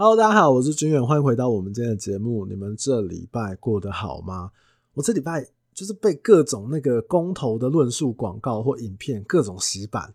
Hello，大家好，我是军远，欢迎回到我们今天的节目。你们这礼拜过得好吗？我这礼拜就是被各种那个公投的论述广告或影片各种洗版。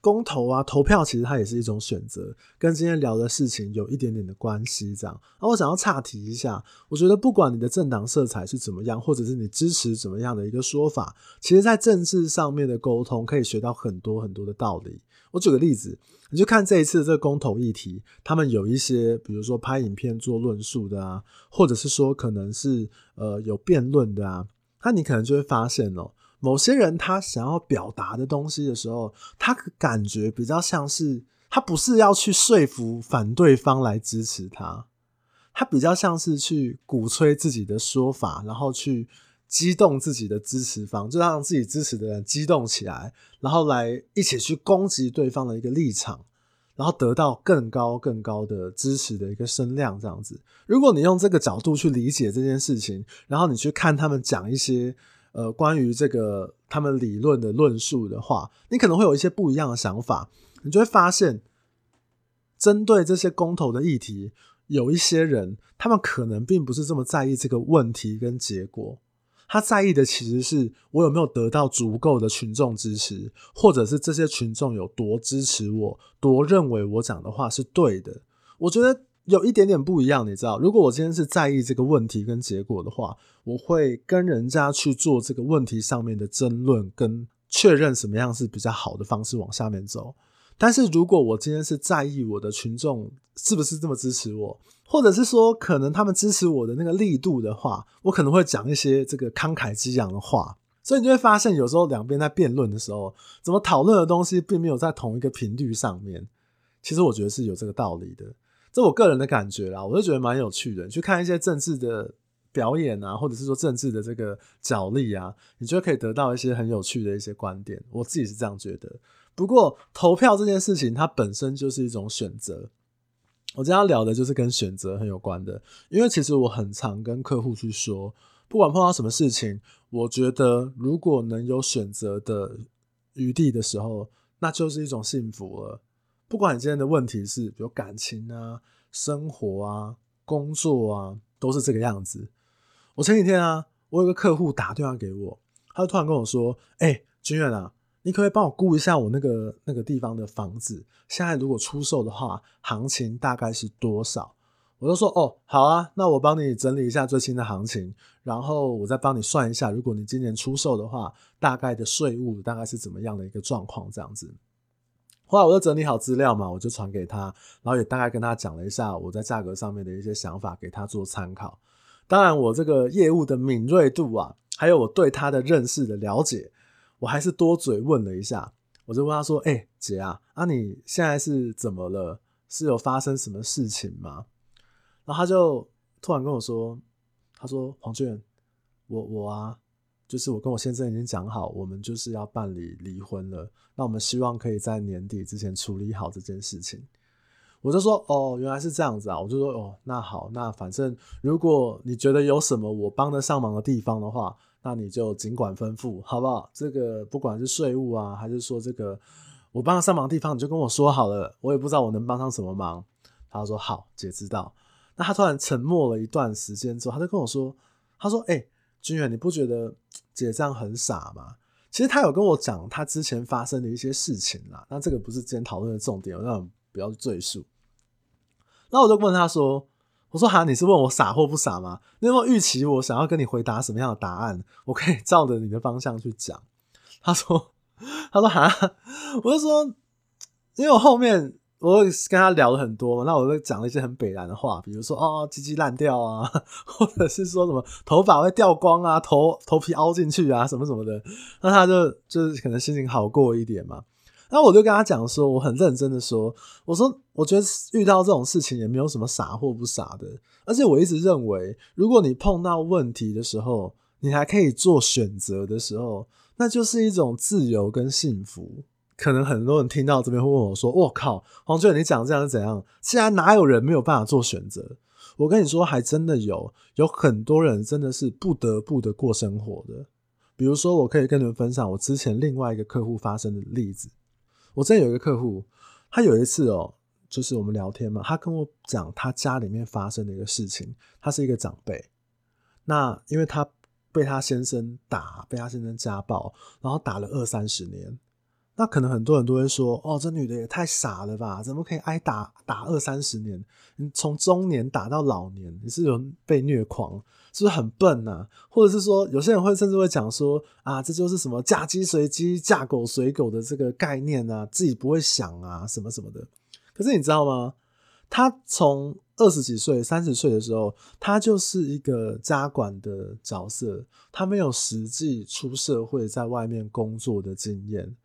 公投啊，投票其实它也是一种选择，跟今天聊的事情有一点点的关系。这样，那我想要岔题一下，我觉得不管你的政党色彩是怎么样，或者是你支持怎么样的一个说法，其实在政治上面的沟通可以学到很多很多的道理。我举个例子，你就看这一次的这个公投议题，他们有一些，比如说拍影片做论述的啊，或者是说可能是呃有辩论的啊，那你可能就会发现哦。某些人他想要表达的东西的时候，他感觉比较像是他不是要去说服反对方来支持他，他比较像是去鼓吹自己的说法，然后去激动自己的支持方，就让自己支持的人激动起来，然后来一起去攻击对方的一个立场，然后得到更高更高的支持的一个声量。这样子，如果你用这个角度去理解这件事情，然后你去看他们讲一些。呃，关于这个他们理论的论述的话，你可能会有一些不一样的想法。你就会发现，针对这些公投的议题，有一些人他们可能并不是这么在意这个问题跟结果，他在意的其实是我有没有得到足够的群众支持，或者是这些群众有多支持我，多认为我讲的话是对的。我觉得。有一点点不一样，你知道，如果我今天是在意这个问题跟结果的话，我会跟人家去做这个问题上面的争论，跟确认什么样是比较好的方式往下面走。但是如果我今天是在意我的群众是不是这么支持我，或者是说可能他们支持我的那个力度的话，我可能会讲一些这个慷慨激昂的话。所以你就会发现，有时候两边在辩论的时候，怎么讨论的东西并没有在同一个频率上面。其实我觉得是有这个道理的。这我个人的感觉啦，我就觉得蛮有趣的。去看一些政治的表演啊，或者是说政治的这个角力啊，你就可以得到一些很有趣的一些观点。我自己是这样觉得。不过投票这件事情，它本身就是一种选择。我今天要聊的就是跟选择很有关的，因为其实我很常跟客户去说，不管碰到什么事情，我觉得如果能有选择的余地的时候，那就是一种幸福了。不管你今天的问题是，比如感情啊、生活啊、工作啊，都是这个样子。我前几天啊，我有个客户打电话给我，他就突然跟我说：“哎、欸，军远啊，你可以帮我估一下我那个那个地方的房子，现在如果出售的话，行情大概是多少？”我就说：“哦，好啊，那我帮你整理一下最新的行情，然后我再帮你算一下，如果你今年出售的话，大概的税务大概是怎么样的一个状况，这样子。”后来我就整理好资料嘛，我就传给他，然后也大概跟他讲了一下我在价格上面的一些想法，给他做参考。当然，我这个业务的敏锐度啊，还有我对他的认识的了解，我还是多嘴问了一下。我就问他说：“哎、姐啊，啊你现在是怎么了？是有发生什么事情吗？”然后他就突然跟我说：“他说黄俊，我我啊。”就是我跟我先生已经讲好，我们就是要办理离婚了。那我们希望可以在年底之前处理好这件事情。我就说哦，原来是这样子啊。我就说哦，那好，那反正如果你觉得有什么我帮得上忙的地方的话，那你就尽管吩咐，好不好？这个不管是税务啊，还是说这个我帮得上忙的地方，你就跟我说好了。我也不知道我能帮上什么忙。他说好，姐知道。那他突然沉默了一段时间之后，他就跟我说，他说哎。欸军远，你不觉得姐这样很傻吗？其实他有跟我讲他之前发生的一些事情啦，那这个不是今天讨论的重点，我让不要赘述。那我就问他说：“我说哈，你是问我傻或不傻吗？你有没有预期我想要跟你回答什么样的答案？我可以照着你的方向去讲。”他说：“他说哈，我就说，因为我后面。”我跟他聊了很多嘛，那我就讲了一些很北然的话，比如说哦，鸡鸡烂掉啊，或者是说什么头发会掉光啊，头头皮凹进去啊，什么什么的，那他就就是可能心情好过一点嘛。那我就跟他讲说，我很认真的说，我说我觉得遇到这种事情也没有什么傻或不傻的，而且我一直认为，如果你碰到问题的时候，你还可以做选择的时候，那就是一种自由跟幸福。可能很多人听到这边会问我说：“我靠，黄俊，你讲这样是怎样？现在哪有人没有办法做选择？”我跟你说，还真的有，有很多人真的是不得不的过生活的。比如说，我可以跟你们分享我之前另外一个客户发生的例子。我之前有一个客户，他有一次哦，就是我们聊天嘛，他跟我讲他家里面发生的一个事情。他是一个长辈，那因为他被他先生打，被他先生家暴，然后打了二三十年。那可能很多人都会说：“哦，这女的也太傻了吧？怎么可以挨打打二三十年？你从中年打到老年，你是有被虐狂，是不是很笨啊？或者是说，有些人会甚至会讲说：啊，这就是什么嫁鸡随鸡、嫁狗随狗的这个概念啊，自己不会想啊，什么什么的。可是你知道吗？他从二十几岁、三十岁的时候，他就是一个家管的角色，他没有实际出社会在外面工作的经验。”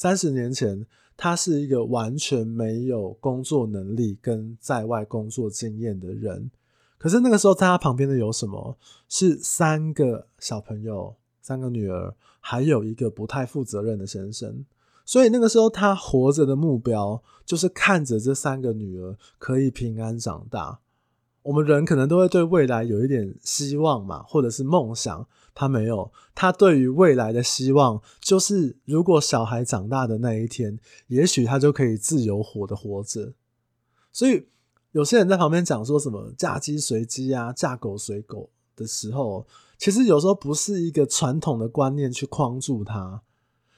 三十年前，他是一个完全没有工作能力跟在外工作经验的人。可是那个时候，在他旁边的有什么？是三个小朋友，三个女儿，还有一个不太负责任的先生。所以那个时候，他活着的目标就是看着这三个女儿可以平安长大。我们人可能都会对未来有一点希望嘛，或者是梦想。他没有，他对于未来的希望就是，如果小孩长大的那一天，也许他就可以自由活的活着。所以有些人在旁边讲说什么“嫁鸡随鸡”啊，“嫁狗随狗”的时候，其实有时候不是一个传统的观念去框住他，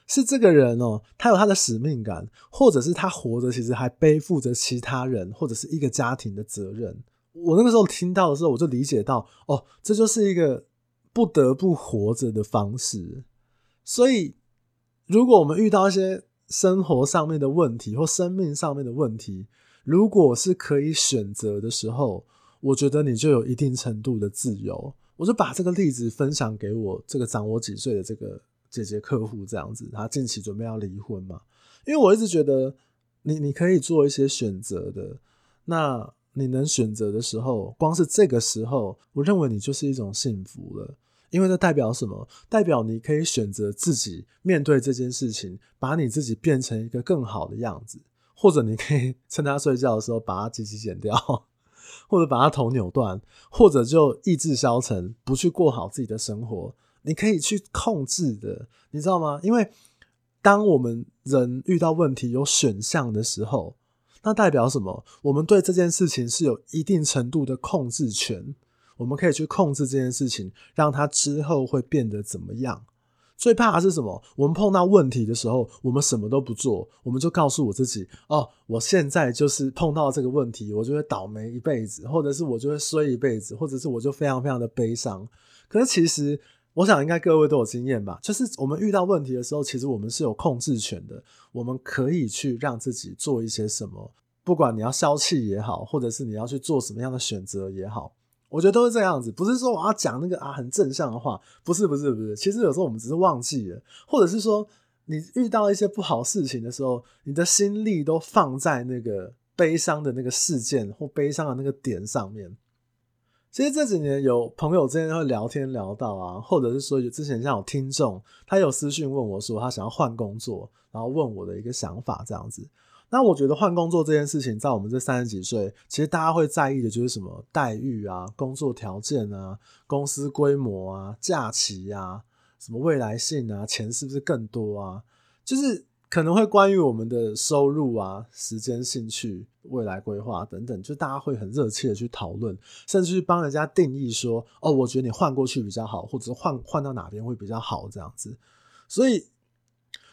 是这个人哦，他有他的使命感，或者是他活着其实还背负着其他人或者是一个家庭的责任。我那个时候听到的时候，我就理解到，哦，这就是一个不得不活着的方式。所以，如果我们遇到一些生活上面的问题或生命上面的问题，如果是可以选择的时候，我觉得你就有一定程度的自由。我就把这个例子分享给我这个长我几岁的这个姐姐客户，这样子，她近期准备要离婚嘛，因为我一直觉得你你可以做一些选择的，那。你能选择的时候，光是这个时候，我认为你就是一种幸福了。因为这代表什么？代表你可以选择自己面对这件事情，把你自己变成一个更好的样子，或者你可以趁他睡觉的时候把他鸡鸡剪掉，或者把他头扭断，或者就意志消沉，不去过好自己的生活。你可以去控制的，你知道吗？因为当我们人遇到问题有选项的时候。那代表什么？我们对这件事情是有一定程度的控制权，我们可以去控制这件事情，让它之后会变得怎么样。最怕的是什么？我们碰到问题的时候，我们什么都不做，我们就告诉我自己：哦，我现在就是碰到这个问题，我就会倒霉一辈子，或者是我就会衰一辈子，或者是我就非常非常的悲伤。可是其实。我想应该各位都有经验吧，就是我们遇到问题的时候，其实我们是有控制权的，我们可以去让自己做一些什么，不管你要消气也好，或者是你要去做什么样的选择也好，我觉得都是这样子，不是说我要讲那个啊很正向的话，不是不是不是，其实有时候我们只是忘记了，或者是说你遇到一些不好事情的时候，你的心力都放在那个悲伤的那个事件或悲伤的那个点上面。其实这几年有朋友之间会聊天聊到啊，或者是说有之前像有听众，他有私讯问我说他想要换工作，然后问我的一个想法这样子。那我觉得换工作这件事情，在我们这三十几岁，其实大家会在意的就是什么待遇啊、工作条件啊、公司规模啊、假期啊、什么未来性啊、钱是不是更多啊，就是。可能会关于我们的收入啊、时间、兴趣、未来规划等等，就大家会很热切的去讨论，甚至去帮人家定义说：“哦，我觉得你换过去比较好，或者换换到哪边会比较好。”这样子。所以，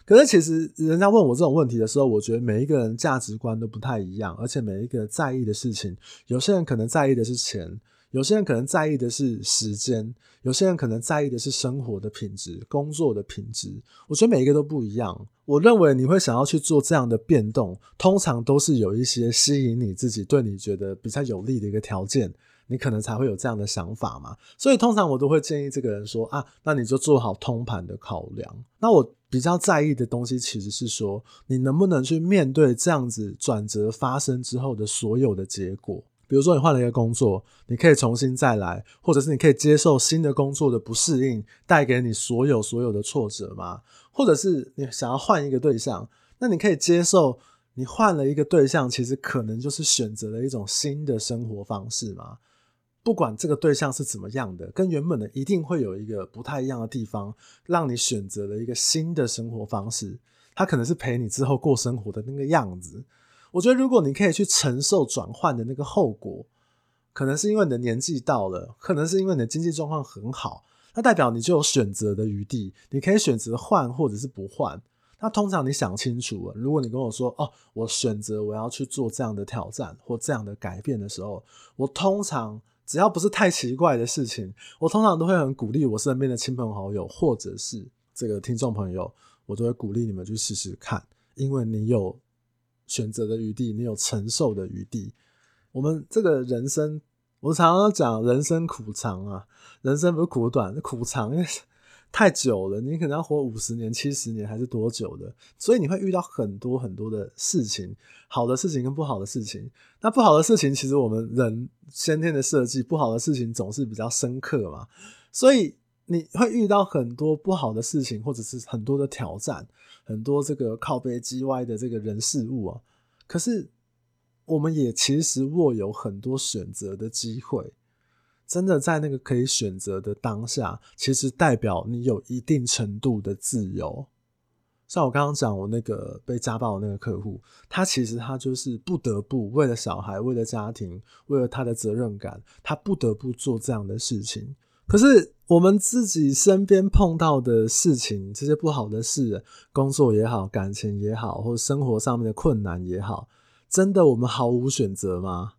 可是其实人家问我这种问题的时候，我觉得每一个人价值观都不太一样，而且每一个在意的事情，有些人可能在意的是钱。有些人可能在意的是时间，有些人可能在意的是生活的品质、工作的品质。我觉得每一个都不一样。我认为你会想要去做这样的变动，通常都是有一些吸引你自己、对你觉得比较有利的一个条件，你可能才会有这样的想法嘛。所以通常我都会建议这个人说：啊，那你就做好通盘的考量。那我比较在意的东西其实是说，你能不能去面对这样子转折发生之后的所有的结果。比如说你换了一个工作，你可以重新再来，或者是你可以接受新的工作的不适应带给你所有所有的挫折吗？或者是你想要换一个对象，那你可以接受你换了一个对象，其实可能就是选择了一种新的生活方式吗？不管这个对象是怎么样的，跟原本的一定会有一个不太一样的地方，让你选择了一个新的生活方式，它可能是陪你之后过生活的那个样子。我觉得，如果你可以去承受转换的那个后果，可能是因为你的年纪到了，可能是因为你的经济状况很好，那代表你就有选择的余地，你可以选择换或者是不换。那通常你想清楚了，如果你跟我说哦，我选择我要去做这样的挑战或这样的改变的时候，我通常只要不是太奇怪的事情，我通常都会很鼓励我身边的亲朋好友或者是这个听众朋友，我都会鼓励你们去试试看，因为你有选择的余地，你有承受的余地。我们这个人生，我常常讲人生苦长啊，人生不是苦短，苦长，太久了，你可能要活五十年、七十年还是多久的？所以你会遇到很多很多的事情，好的事情跟不好的事情。那不好的事情，其实我们人先天的设计，不好的事情总是比较深刻嘛。所以你会遇到很多不好的事情，或者是很多的挑战，很多这个靠背机歪的这个人事物啊。可是我们也其实握有很多选择的机会。真的在那个可以选择的当下，其实代表你有一定程度的自由。像我刚刚讲，我那个被家暴的那个客户，他其实他就是不得不为了小孩、为了家庭、为了他的责任感，他不得不做这样的事情。可是我们自己身边碰到的事情，这些不好的事，工作也好，感情也好，或生活上面的困难也好，真的我们毫无选择吗？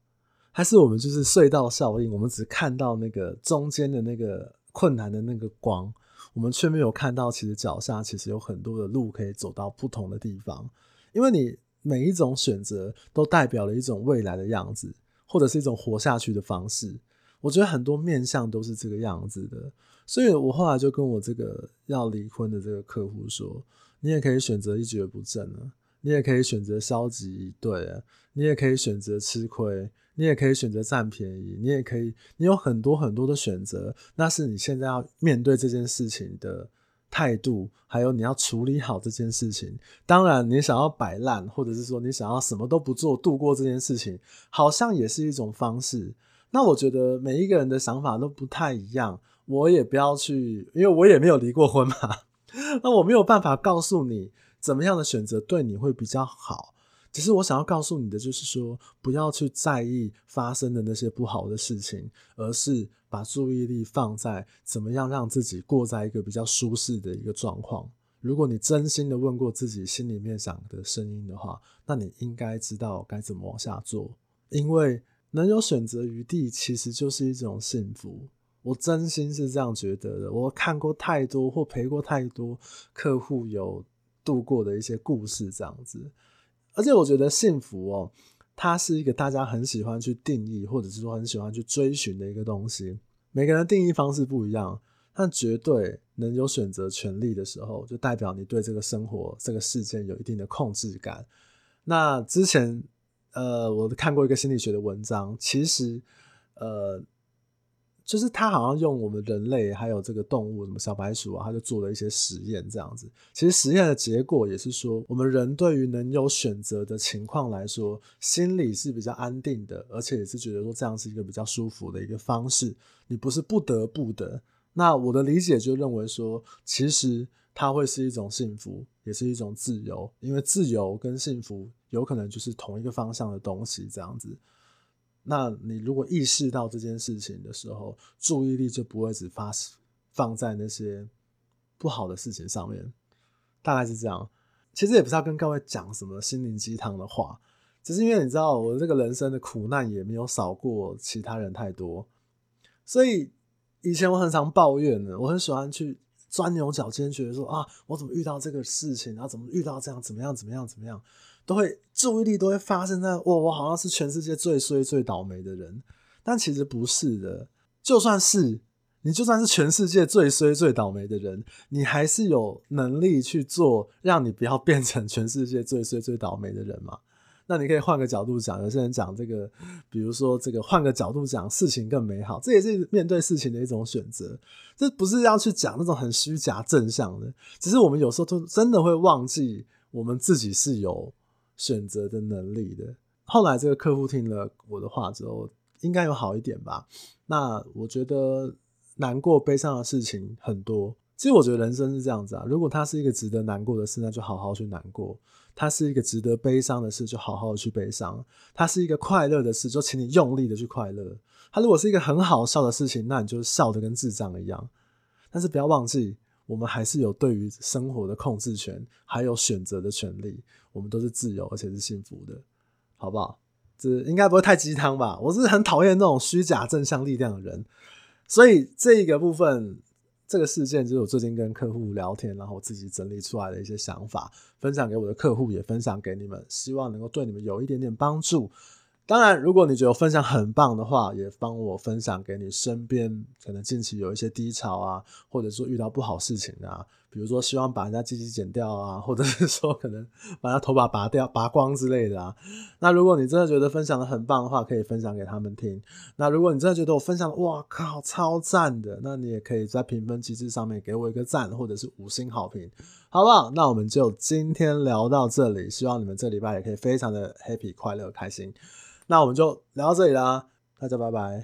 还是我们就是隧道效应，我们只看到那个中间的那个困难的那个光，我们却没有看到其实脚下其实有很多的路可以走到不同的地方。因为你每一种选择都代表了一种未来的样子，或者是一种活下去的方式。我觉得很多面相都是这个样子的，所以我后来就跟我这个要离婚的这个客户说：“你也可以选择一蹶不振了，你也可以选择消极对啊，你也可以选择吃亏。”你也可以选择占便宜，你也可以，你有很多很多的选择，那是你现在要面对这件事情的态度，还有你要处理好这件事情。当然，你想要摆烂，或者是说你想要什么都不做度过这件事情，好像也是一种方式。那我觉得每一个人的想法都不太一样，我也不要去，因为我也没有离过婚嘛，那我没有办法告诉你怎么样的选择对你会比较好。其实我想要告诉你的就是说，不要去在意发生的那些不好的事情，而是把注意力放在怎么样让自己过在一个比较舒适的一个状况。如果你真心的问过自己心里面想的声音的话，那你应该知道该怎么往下做。因为能有选择余地，其实就是一种幸福。我真心是这样觉得的。我看过太多或陪过太多客户有度过的一些故事，这样子。而且我觉得幸福哦，它是一个大家很喜欢去定义，或者是说很喜欢去追寻的一个东西。每个人定义方式不一样，但绝对能有选择权利的时候，就代表你对这个生活、这个事件有一定的控制感。那之前，呃，我看过一个心理学的文章，其实，呃。就是他好像用我们人类还有这个动物，什么小白鼠啊，他就做了一些实验这样子。其实实验的结果也是说，我们人对于能有选择的情况来说，心里是比较安定的，而且也是觉得说这样是一个比较舒服的一个方式。你不是不得不的。那我的理解就认为说，其实它会是一种幸福，也是一种自由，因为自由跟幸福有可能就是同一个方向的东西这样子。那你如果意识到这件事情的时候，注意力就不会只发放在那些不好的事情上面，大概是这样。其实也不是要跟各位讲什么心灵鸡汤的话，只是因为你知道我这个人生的苦难也没有少过其他人太多，所以以前我很常抱怨的，我很喜欢去钻牛角尖，觉得说啊，我怎么遇到这个事情，然后怎么遇到这样，怎么样，怎么样，怎么样。都会注意力都会发生在我，我好像是全世界最衰最倒霉的人，但其实不是的。就算是你，就算是全世界最衰最倒霉的人，你还是有能力去做，让你不要变成全世界最衰最倒霉的人嘛。那你可以换个角度讲，有些人讲这个，比如说这个换个角度讲，事情更美好，这也是面对事情的一种选择。这不是要去讲那种很虚假正向的，只是我们有时候都真的会忘记，我们自己是有。选择的能力的。后来这个客户听了我的话之后，应该有好一点吧。那我觉得难过、悲伤的事情很多，其实我觉得人生是这样子啊，如果它是一个值得难过的事，那就好好去难过；它是一个值得悲伤的事，就好好去悲伤；它是一个快乐的事，就请你用力的去快乐。它如果是一个很好笑的事情，那你就笑得跟智障一样。但是不要忘记，我们还是有对于生活的控制权，还有选择的权利。我们都是自由而且是幸福的，好不好？这应该不会太鸡汤吧？我是很讨厌那种虚假正向力量的人，所以这一个部分。这个事件就是我最近跟客户聊天，然后我自己整理出来的一些想法，分享给我的客户，也分享给你们，希望能够对你们有一点点帮助。当然，如果你觉得分享很棒的话，也帮我分享给你身边可能近期有一些低潮啊，或者说遇到不好事情啊，比如说希望把人家鸡鸡剪掉啊，或者是说可能把他头发拔掉、拔光之类的啊。那如果你真的觉得分享的很棒的话，可以分享给他们听。那如果你真的觉得我分享哇靠超赞的，那你也可以在评分机制上面给我一个赞，或者是五星好评，好不好？那我们就今天聊到这里，希望你们这礼拜也可以非常的 happy、快乐、开心。那我们就聊到这里啦，大家拜拜。